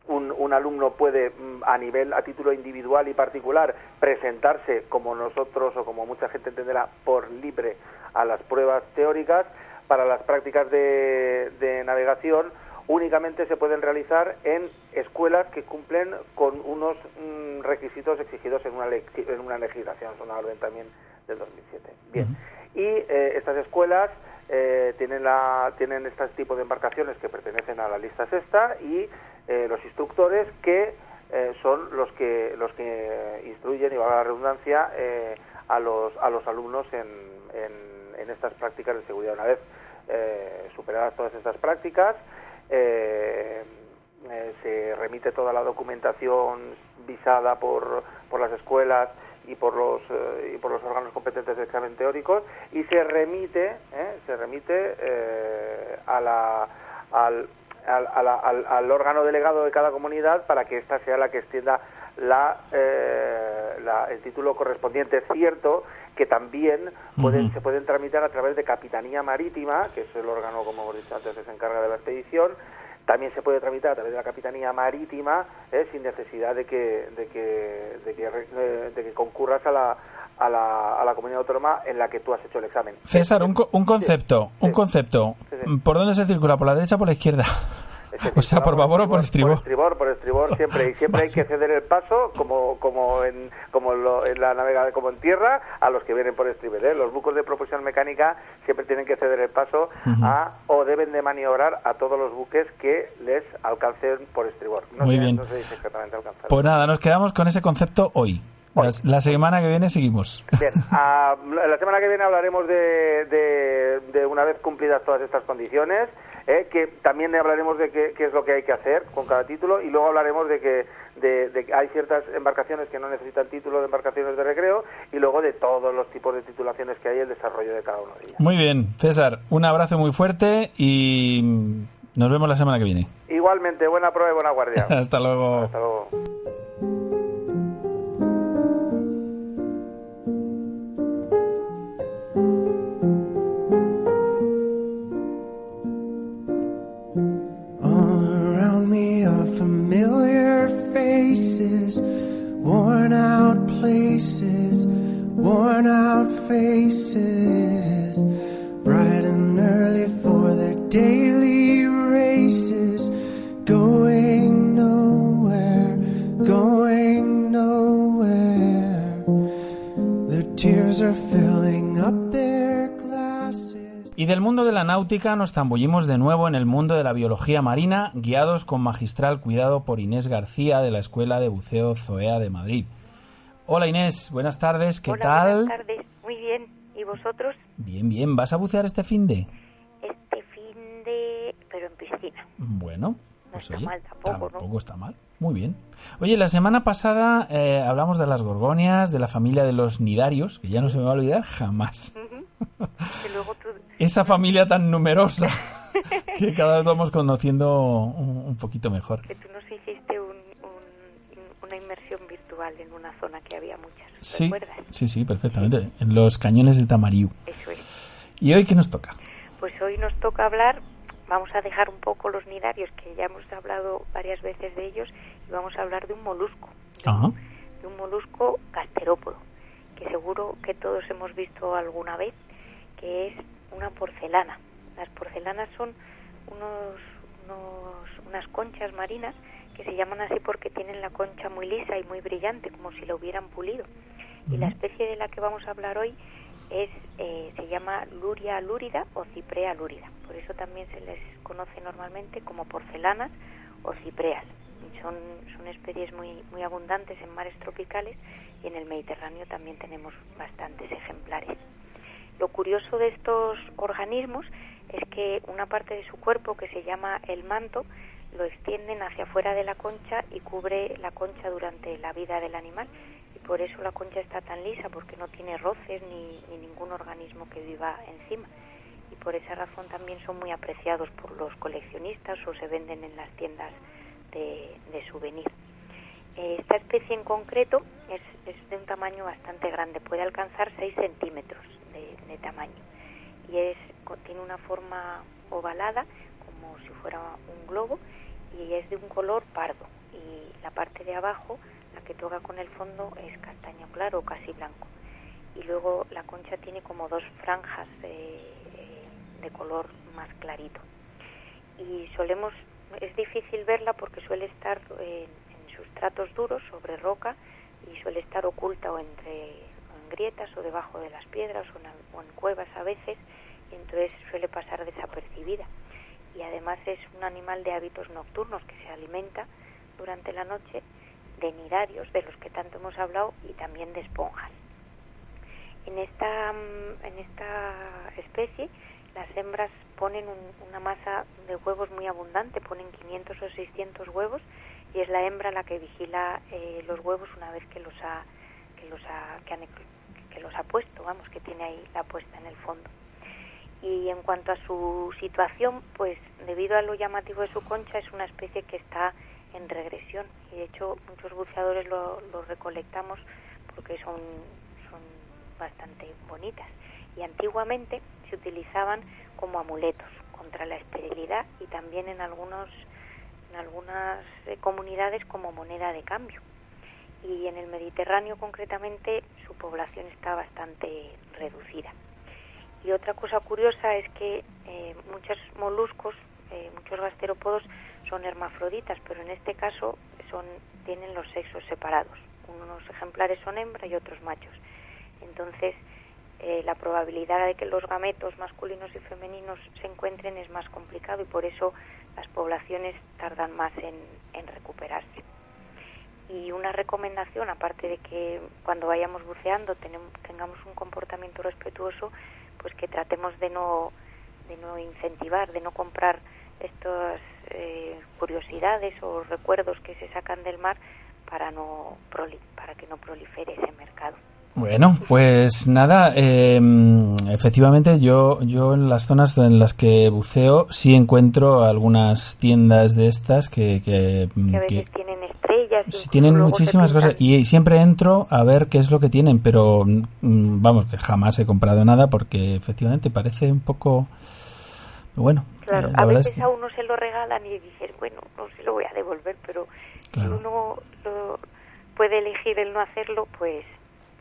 un, un alumno puede mm, a nivel a título individual y particular presentarse como nosotros o como mucha gente entenderá por libre a las pruebas teóricas para las prácticas de, de navegación únicamente se pueden realizar en escuelas que cumplen con unos mm, requisitos exigidos en una, en una legislación, es una orden también del 2007. Bien, y eh, estas escuelas eh, tienen, la, tienen este tipo de embarcaciones que pertenecen a la lista sexta y eh, los instructores que eh, son los que los que instruyen y valga la redundancia eh, a los a los alumnos en, en, en estas prácticas de seguridad. Una vez eh, superadas todas estas prácticas eh, se remite toda la documentación visada por, por las escuelas y por los y por los órganos competentes de examen teóricos y se remite se remite a la al, al, al- al órgano delegado de cada comunidad para que ésta sea la que extienda la, eh, la- el título correspondiente. Es cierto que también pueden, se pueden tramitar a través de Capitanía Marítima, que es el órgano, como hemos dicho antes, que se encarga de la expedición. También se puede tramitar a través de la Capitanía Marítima, eh, sin necesidad de que, de que, de que, eh, de que concurras a la, a, la, a la comunidad autónoma en la que tú has hecho el examen. César, un, un concepto, un concepto. Sí, sí. ¿Por dónde se circula? ¿Por la derecha o por la izquierda? O sea, por favor o por Por estribor. estribor, por estribor siempre. Y siempre hay que ceder el paso, como como en como lo- en la navegada, como en tierra, a los que vienen por estribor. ¿eh? Los buques de propulsión mecánica siempre tienen que ceder el paso a o deben de maniobrar a todos los buques que les alcancen por estribor. No Muy sé, bien. No exactamente alcanzar. Pues nada, nos quedamos con ese concepto hoy. Hoy. La, semana que viene seguimos. Bien, ah, la semana que viene hablaremos de, de, de una vez cumplidas todas estas condiciones, eh, que también hablaremos de qué, qué es lo que hay que hacer con cada título y luego hablaremos de que, de, de hay ciertas embarcaciones que no necesitan título de embarcaciones de recreo y luego de todos los tipos de titulaciones que hay y el desarrollo de cada una de ellas. Muy bien, César, un abrazo muy fuerte y nos vemos la semana que viene. Igualmente, buena prueba y buena guardia. Hasta luego. Hasta luego. Me are familiar faces, worn out places, worn out faces, bright and early for their daily races, going nowhere, going nowhere. Their tears are filling up. Y del mundo de la náutica nos zambullimos de nuevo en el mundo de la biología marina, guiados con magistral cuidado por Inés García de la Escuela de Buceo Zoea de Madrid. Hola Inés, buenas tardes, ¿qué Hola, tal? Buenas tardes, muy bien. ¿Y vosotros? Bien, bien, ¿vas a bucear este fin de? Este fin de... pero en piscina. Bueno, No pues está oye, mal tampoco, ¿no? tampoco está mal. Muy bien. Oye, la semana pasada eh, hablamos de las gorgonias, de la familia de los nidarios, que ya no se me va a olvidar jamás. Que luego tú... Esa familia tan numerosa que cada vez vamos conociendo un, un poquito mejor. Que tú nos hiciste un, un- una inmersión virtual en una zona que había muchas. Sí, ¿Recuerdas? sí, sí, perfectamente. En los cañones de Tamariu. Eso es. ¿Y hoy qué nos toca? Pues hoy nos toca hablar, vamos a dejar un poco los nidarios, que ya hemos hablado varias veces de ellos, y vamos a hablar de un molusco. de Ajá. de un molusco gasterópodo, que seguro que todos hemos visto alguna vez, que es una porcelana. Las porcelanas son unos, unos- unas conchas marinas que se llaman así porque tienen la concha muy lisa y muy brillante, como si la hubieran pulido. Y la especie de la que vamos a hablar hoy es eh, se llama Luria lúrida o Ciprea lúrida. Por eso también se les conoce normalmente como porcelanas o cipreas. Son, son especies muy, muy abundantes en mares tropicales y en el Mediterráneo también tenemos bastantes ejemplares. Lo curioso de estos organismos es que una parte de su cuerpo, que se llama el manto, lo extienden hacia afuera de la concha y cubre la concha durante la vida del animal. Y por eso la concha está tan lisa, porque no tiene roces ni, ni ningún organismo que viva encima. Y por esa razón también son muy apreciados por los coleccionistas o se venden en las tiendas de, de souvenir. Eh, Esta especie en concreto es, es de un tamaño bastante grande, puede alcanzar 6 centímetros de, de tamaño. Y es, tiene una forma ovalada como si fuera un globo y es de un color pardo. Y la parte de abajo, la que toca con el fondo, es castaño claro o casi blanco. Y luego la concha tiene como dos franjas eh, eh, de color más clarito. Y solemos es difícil verla porque suele estar en, en sustratos duros sobre roca y suele estar oculta o entre grietas o debajo de las piedras o en, o en cuevas a veces y entonces suele pasar desapercibida y además es un animal de hábitos nocturnos que se alimenta durante la noche de nidarios de los que tanto hemos hablado y también de esponjas. En esta, mm, en esta especie las hembras ponen un- una masa de huevos muy abundante, ponen 500 o 600 huevos y es la hembra la que vigila eh, los huevos una vez que los ha que los ha que, han- que los ha puesto, vamos, que tiene ahí la puesta en el fondo. Y en cuanto a su situación, pues debido a lo llamativo de su concha es una especie que está en regresión. Y de hecho muchos buceadores lo, recolectamos porque son, son bastante bonitas. Y antiguamente se utilizaban como amuletos contra la esterilidad y también en algunos en algunas eh, comunidades como moneda de cambio. Y en el Mediterráneo concretamente su población está bastante reducida. Y otra cosa curiosa es que eh, muchos moluscos eh, muchos gasterópodos son hermafroditas pero en este caso son tienen los sexos separados. Unos ejemplares son hembra y otros machos. Entonces eh, la probabilidad de que los gametos masculinos y femeninos se encuentren es más complicado y por eso las poblaciones tardan más en, en recuperarse. Y una recomendación, aparte de que cuando vayamos buceando tenemos, tengamos un comportamiento respetuoso, pues que tratemos de no, de no incentivar, de no comprar estas eh, curiosidades o recuerdos que se sacan del mar para, no proli- para que no prolifere ese mercado. Bueno, pues nada, eh, efectivamente yo, yo en las zonas en las que buceo sí encuentro algunas tiendas de estas que, que, Que a que veces tienen sí, incluso tienen muchísimas cosas y siempre entro a ver qué es lo que tienen, pero mm, vamos, que jamás he comprado nada porque efectivamente parece un poco... Bueno, Claro, eh, a es veces que... a uno se lo regalan y dices, bueno, no se lo voy a devolver, pero Claro. si uno lo puede elegir el no hacerlo, pues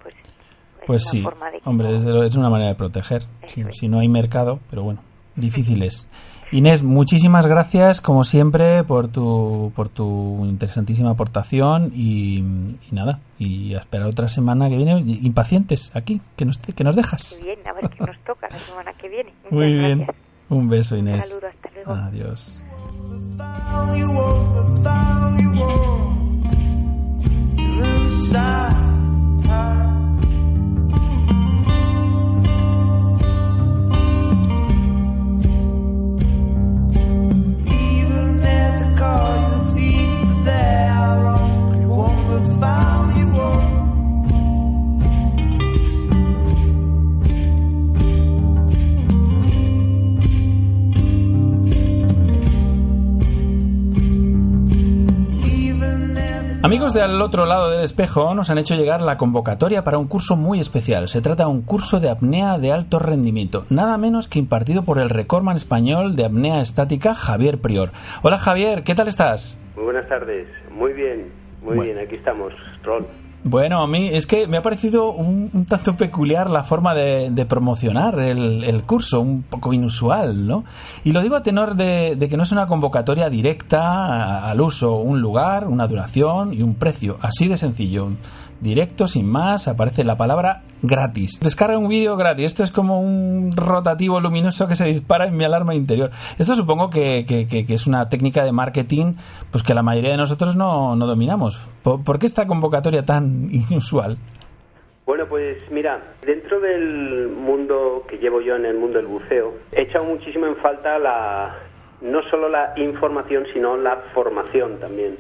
pues, es Pues una sí, forma de que hombre, es, una manera de proteger. Si, si no hay mercado, pero bueno, difícil es. Inés, muchísimas gracias, como siempre, por tu, por tu interesantísima aportación y, y nada, y a esperar otra semana que viene, impacientes aquí, que nos, que nos dejas. Qué bien, a ver qué nos toca la semana que viene. Muchas Muy bien, gracias. un beso, Un Inés. saludo, hasta luego. Adiós. inside. Amigos de al otro lado del espejo nos han hecho llegar la convocatoria para un curso muy especial. Se trata de un curso de apnea de alto rendimiento, nada menos que impartido por el recordman español de apnea estática Javier Prior. Hola Javier, ¿qué tal estás? Muy buenas tardes, muy bien, muy Bueno. bien, aquí estamos. Bueno, a mí es que me ha parecido un, tanto peculiar la forma de, promocionar el, curso, un poco inusual, ¿no? Y lo digo a tenor de, que no es una convocatoria directa al uso, un lugar, una duración y un precio, así de sencillo. Directo, sin más, aparece la palabra gratis. Descarga un vídeo gratis. Esto es como un rotativo luminoso que se dispara en mi alarma interior. Esto supongo que, que- que- es una técnica de marketing pues que la mayoría de nosotros no, no dominamos. ¿Por, por qué esta convocatoria tan inusual? Bueno, pues mira, dentro del mundo que llevo yo en el mundo del buceo, he echado muchísimo en falta la no solo la información, sino la formación también.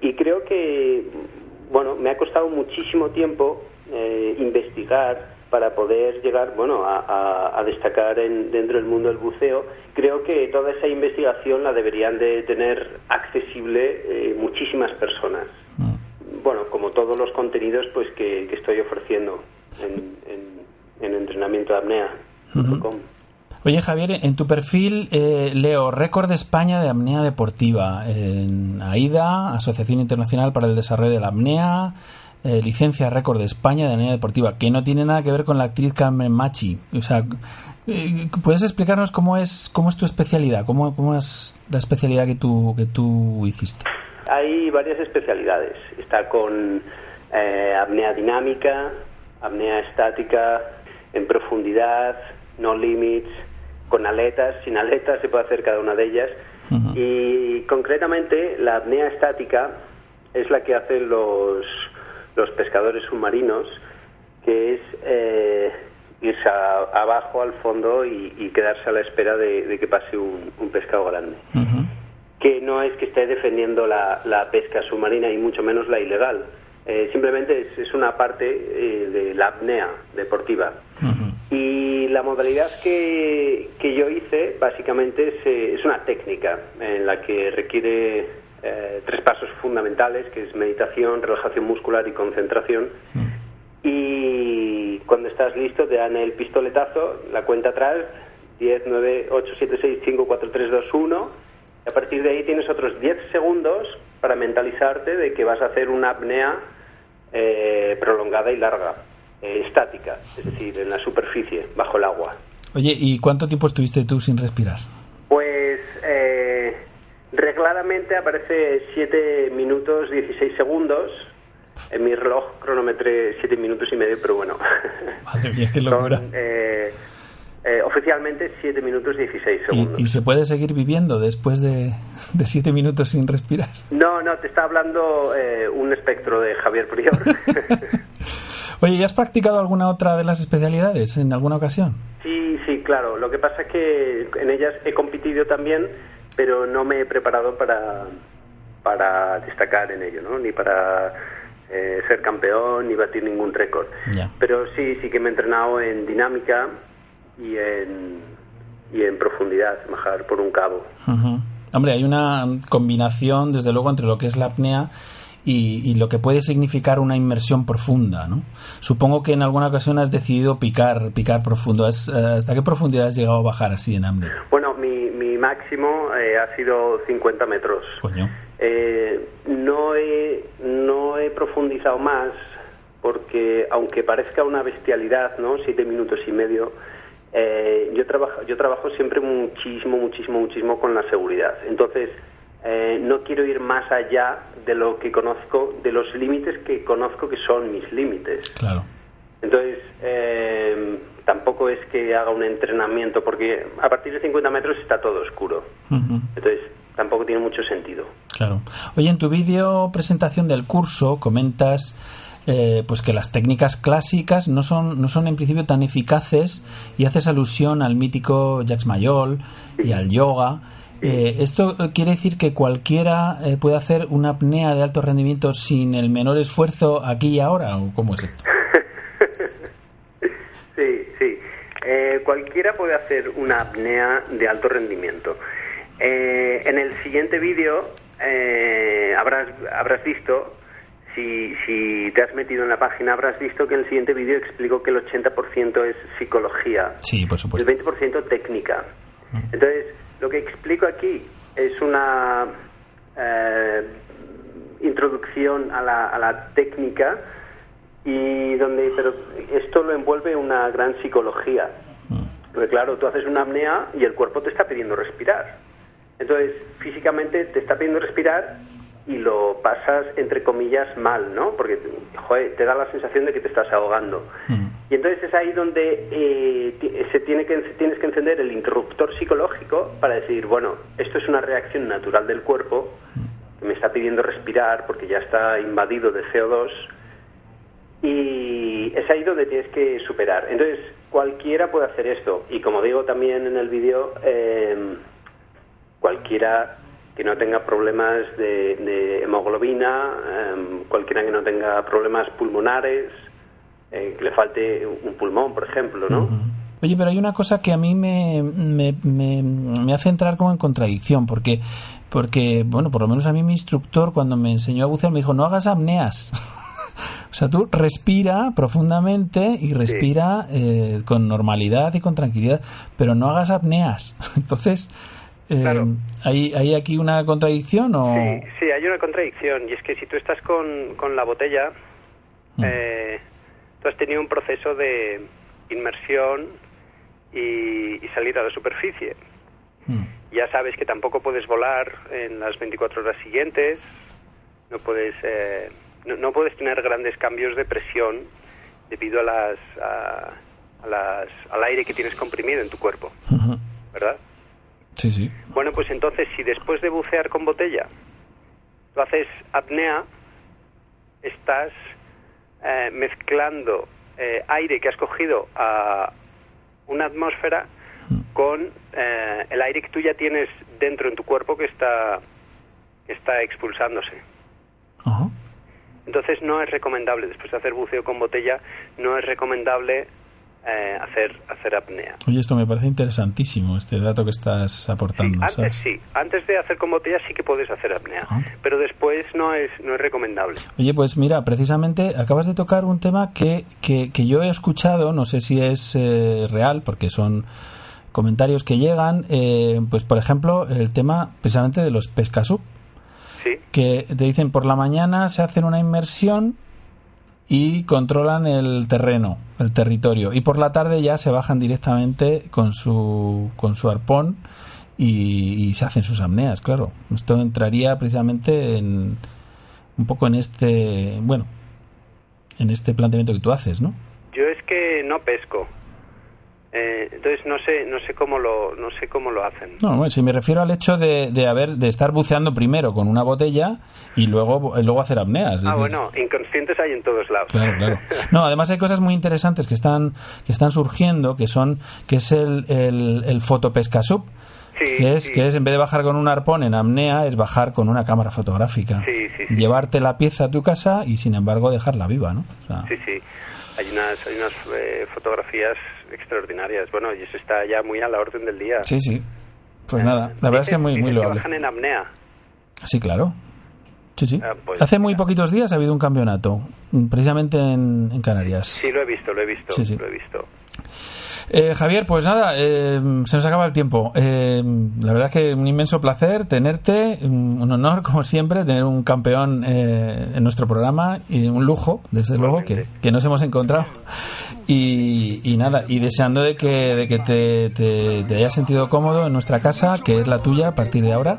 Y creo que, bueno, me ha costado muchísimo tiempo eh, investigar para poder llegar, bueno, a, a- a destacar en- dentro del mundo del buceo. Creo que toda esa investigación la deberían de tener accesible eh, muchísimas personas bueno, como todos los contenidos pues que, que estoy ofreciendo en, en, en entrenamiento de apnea.com. Oye Javier, en tu perfil eh, leo récord de España de apnea deportiva en AIDA, Asociación Internacional para el Desarrollo de la Apnea, eh, licencia récord de España de apnea deportiva, que no tiene nada que ver con la actriz Carmen Machi. O sea, eh, ¿puedes explicarnos cómo es cómo es tu especialidad? ¿Cómo, cómo es la especialidad que tú, que tú hiciste? Hay varias especialidades. Está con eh, apnea dinámica, apnea estática, en profundidad, no limits, con aletas, sin aletas, se puede hacer cada una de ellas. Y concretamente la apnea estática es la que hacen los, los pescadores submarinos, que es eh, irse a- abajo al fondo y, y quedarse a la espera de, de que pase un, un pescado grande. Que no es que esté defendiendo la, la pesca submarina y mucho menos la ilegal. Eh, simplemente es, es una parte eh, de la apnea deportiva. Y la modalidad que, que yo hice básicamente es, eh, es una técnica en la que requiere eh, tres pasos fundamentales, que es meditación, relajación muscular y concentración. Y cuando estás listo te dan el pistoletazo, la cuenta atrás, 10, 9, 8, 7, 6, 5, 4, 3, 2, 1. Y a partir de ahí tienes otros 10 segundos para mentalizarte de que vas a hacer una apnea eh, prolongada y larga, eh, estática, es decir, en la superficie, bajo el agua. Oye, ¿y cuánto tiempo estuviste tú sin respirar? Pues eh, regladamente aparece 7 minutos 16 segundos. En mi reloj cronometré 7 minutos y medio, pero bueno. Madre mía, qué locura. Son, eh, eh, oficialmente 7 minutos 16 ¿Y, segundos. y se puede seguir viviendo después de, de siete minutos sin respirar? No, no, te está hablando eh, un espectro de Javier Prior. Oye, ¿y has practicado alguna otra de las especialidades en alguna ocasión? Sí, sí, claro. Lo que pasa es que en ellas he competido también, pero no me he preparado para, para destacar en ello, ¿no? Ni para eh, ser campeón, ni batir ningún récord. Pero sí, sí que me he entrenado en dinámica y en, y en profundidad, bajar por un cabo. Hombre, hay una combinación, desde luego, entre lo que es la apnea y, y lo que puede significar una inmersión profunda, ¿no? Supongo que en alguna ocasión has decidido picar, picar profundo. ¿Has, eh, ¿Hasta qué profundidad has llegado a bajar así en hambre? Bueno, mi, mi máximo eh, ha sido 50 metros. Coño. Eh, no, he, no he profundizado más porque, aunque parezca una bestialidad, ¿no? Siete minutos y medio, eh, yo, trabajo, yo trabajo siempre muchísimo, muchísimo, muchísimo con la seguridad. Entonces, eh, no quiero ir más allá de lo que conozco, de los límites que conozco que son mis límites. Claro. Entonces, eh, tampoco es que haga un entrenamiento, porque a partir de 50 metros está todo oscuro. Entonces, tampoco tiene mucho sentido. Claro. Oye, en tu vídeo presentación del curso comentas eh, pues que las técnicas clásicas no son, no son en principio tan eficaces y haces alusión al mítico Jacques Mayol y al yoga. Eh, ¿Esto quiere decir que cualquiera eh, puede hacer una apnea de alto rendimiento sin el menor esfuerzo aquí y ahora? ¿O cómo es esto? Sí, sí. Eh, cualquiera puede hacer una apnea de alto rendimiento. Eh, en el siguiente vídeo eh, habrás, habrás visto, si, si te has metido en la página, habrás visto que en el siguiente vídeo explico que el 80% es psicología, Sí, por el supuesto. 20% técnica. Entonces, lo que explico aquí es una eh, introducción a la, a la técnica y donde pero esto lo envuelve una gran psicología. Porque claro, tú haces una apnea y el cuerpo te está pidiendo respirar. Entonces, físicamente te está pidiendo respirar y lo pasas, entre comillas, mal, ¿no? Porque, joder, te da la sensación de que te estás ahogando. Y entonces es ahí donde eh, se tiene que, tienes que encender el interruptor psicológico para decir, bueno, esto es una reacción natural del cuerpo que me está pidiendo respirar porque ya está invadido de CO2 y es ahí donde tienes que superar. Entonces, cualquiera puede hacer esto. Y como digo también en el vídeo, eh, cualquiera que no tenga problemas de, hemoglobina, eh, cualquiera que no tenga problemas pulmonares, eh, que le falte un pulmón, por ejemplo, ¿no? Oye, pero hay una cosa que a mí me, me, me, me hace entrar como en contradicción, porque, porque, bueno, por lo menos a mí mi instructor cuando me enseñó a bucear me dijo, no hagas apneas. o sea, tú respira profundamente y respira eh, con normalidad y con tranquilidad, pero no hagas apneas. Entonces, eh, Claro. ¿hay, ¿hay aquí una contradicción o...? Sí, sí, hay una contradicción y es que si tú estás con, con la botella eh, has tenido un proceso de inmersión y, y salir a la superficie. Mm. Ya sabes que tampoco puedes volar en las 24 horas siguientes, no puedes, eh, no, no puedes tener grandes cambios de presión debido a las, a, a las, al aire que tienes comprimido en tu cuerpo. ¿verdad? Sí, sí. Bueno, pues entonces, si después de bucear con botella tú haces apnea, estás eh, mezclando eh, aire que has cogido a una atmósfera con eh, el aire que tú ya tienes dentro en tu cuerpo que está, que está expulsándose. Entonces no es recomendable, después de hacer buceo con botella, no es recomendable eh, hacer, hacer apnea. Oye, esto me parece interesantísimo, este dato que estás aportando, Antes ¿sabes? sí, antes de hacer con botella sí que puedes hacer apnea, Ah. pero después no es, no es recomendable. Oye, pues mira, precisamente acabas de tocar un tema que, que, que yo he escuchado, no sé si es eh, real, porque son comentarios que llegan, eh, pues por ejemplo, el tema precisamente de los pescasub, Sí, que te dicen por la mañana se hacen una inmersión y controlan el terreno, el territorio, y por la tarde ya se bajan directamente con su, con su arpón y, se hacen sus apneas, claro. Esto entraría precisamente en un poco en este, bueno, en este planteamiento que tú haces, ¿no? yo es que no pesco. Eh, entonces no sé no sé cómo lo no sé cómo lo hacen. No, bueno, si me refiero al hecho de, de haber de estar buceando primero con una botella y luego y luego hacer apneas. Ah, decir, bueno, inconscientes hay en todos lados. Claro, claro. No, además hay cosas muy interesantes que están que están surgiendo, que son que es el el, el fotopescasub, Sí, que es sí. que es en vez de bajar con un arpón en apnea es bajar con una cámara fotográfica, sí. llevarte la pieza a tu casa y sin embargo dejarla viva, ¿no? O sea, Sí, sí. Hay unas, hay unas eh, fotografías extraordinarias. Bueno, y eso está ya muy a la orden del día. sí, sí. Pues nada, la verdad es que Dicen- muy muy loable. bajan en apnea. Sí, claro. Sí, sí. Ah, pues, Hace muy poquitos días ha habido un campeonato, precisamente en, en Canarias. Sí, lo he visto, lo he visto, Sí, sí. lo he visto. Eh, Javier, pues nada, eh, se nos acaba el tiempo. Eh, la verdad es que un inmenso placer tenerte, un un honor, como siempre, tener un campeón eh, en nuestro programa y un lujo, desde luego, que, que nos hemos encontrado. Y, y nada, y deseando de que, de que te, te- te hayas sentido cómodo en nuestra casa, que es la tuya a partir de ahora.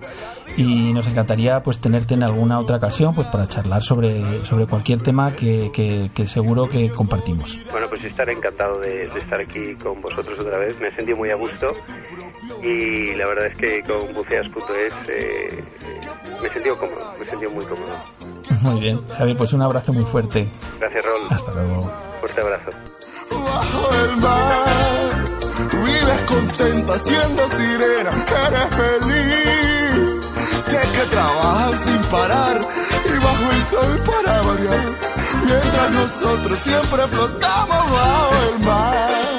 Y nos encantaría pues tenerte en alguna otra ocasión pues para charlar sobre, sobre cualquier tema que, que- que seguro que compartimos. Bueno, pues estaré encantado de, de estar aquí con vosotros otra vez. Me he sentido muy a gusto y la verdad es que con buceas.es eh, me he sentido cómodo, me he sentido muy cómodo. Muy bien, Javier, pues un abrazo muy fuerte. Gracias, Rol. Hasta luego. Fuerte abrazo. Bajo el mar. Vives contenta siendo sirena, eres feliz. Sé que trabajas sin parar y bajo el sol para variar. Mientras nosotros siempre flotamos bajo el mar.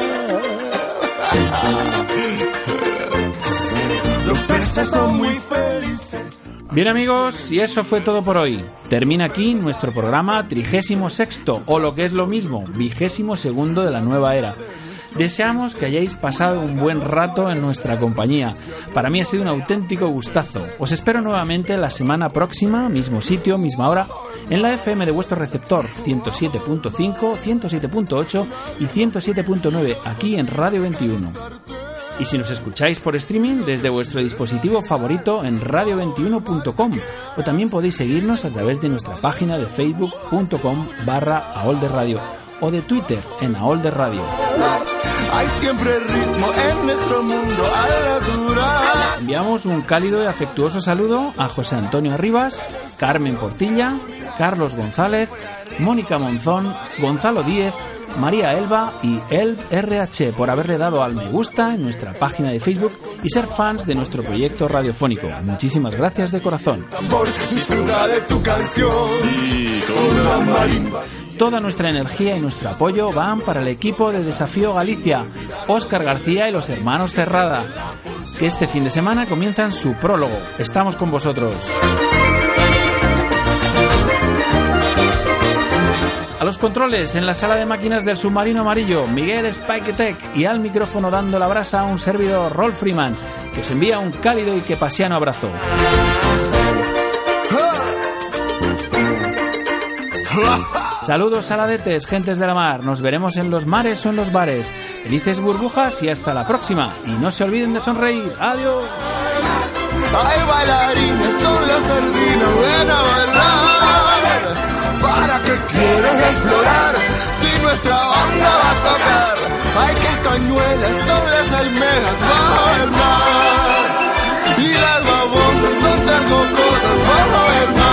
Los peces son muy felices. Bien amigos, y eso fue todo por hoy. Termina aquí nuestro programa trigésimo sexto, o lo que es lo mismo, vigésimo segundo de la nueva era. Deseamos que hayáis pasado un buen rato en nuestra compañía. Para mí ha sido un auténtico gustazo. Os espero nuevamente la semana próxima, mismo sitio, misma hora, en la FM de vuestro receptor 107.5, 107.8 y 107.9 aquí en Radio 21. Y si nos escucháis por streaming desde vuestro dispositivo favorito en radio21.com o también podéis seguirnos a través de nuestra página de facebook.com barra aolderradio o de Twitter en aolderradio. Hay siempre ritmo en nuestro mundo a la dura. Enviamos un cálido y afectuoso saludo a José Antonio Arribas, Carmen Portilla, Carlos González, Mónica Monzón, Gonzalo Díez, María Elba y El RH por haberle dado al me gusta en nuestra página de Facebook y ser fans de nuestro proyecto radiofónico. Muchísimas gracias de corazón. Tambor, disfruta de tu canción. Sí, con la marimba. Toda nuestra energía y nuestro apoyo van para el equipo de Desafío Galicia, Óscar García y los hermanos Cerrada, que este fin de semana comienzan su prólogo. Estamos con vosotros. A los controles en la sala de máquinas del submarino amarillo, Miguel Spiketech y al micrófono dando la brasa a un servidor Rolf Freeman, que os envía un cálido y que pasiano abrazo. Saludos saladetes, gentes de la mar. Nos veremos en los mares o en los bares. Felices burbujas y hasta la próxima. Y no se olviden de sonreír. Adiós. ¿Para qué quieres explorar? Si nuestra banda va a tocar, hay que el cañuelas las almejas bajo el mar. Y las babosas son tan cocotas bajo el mar.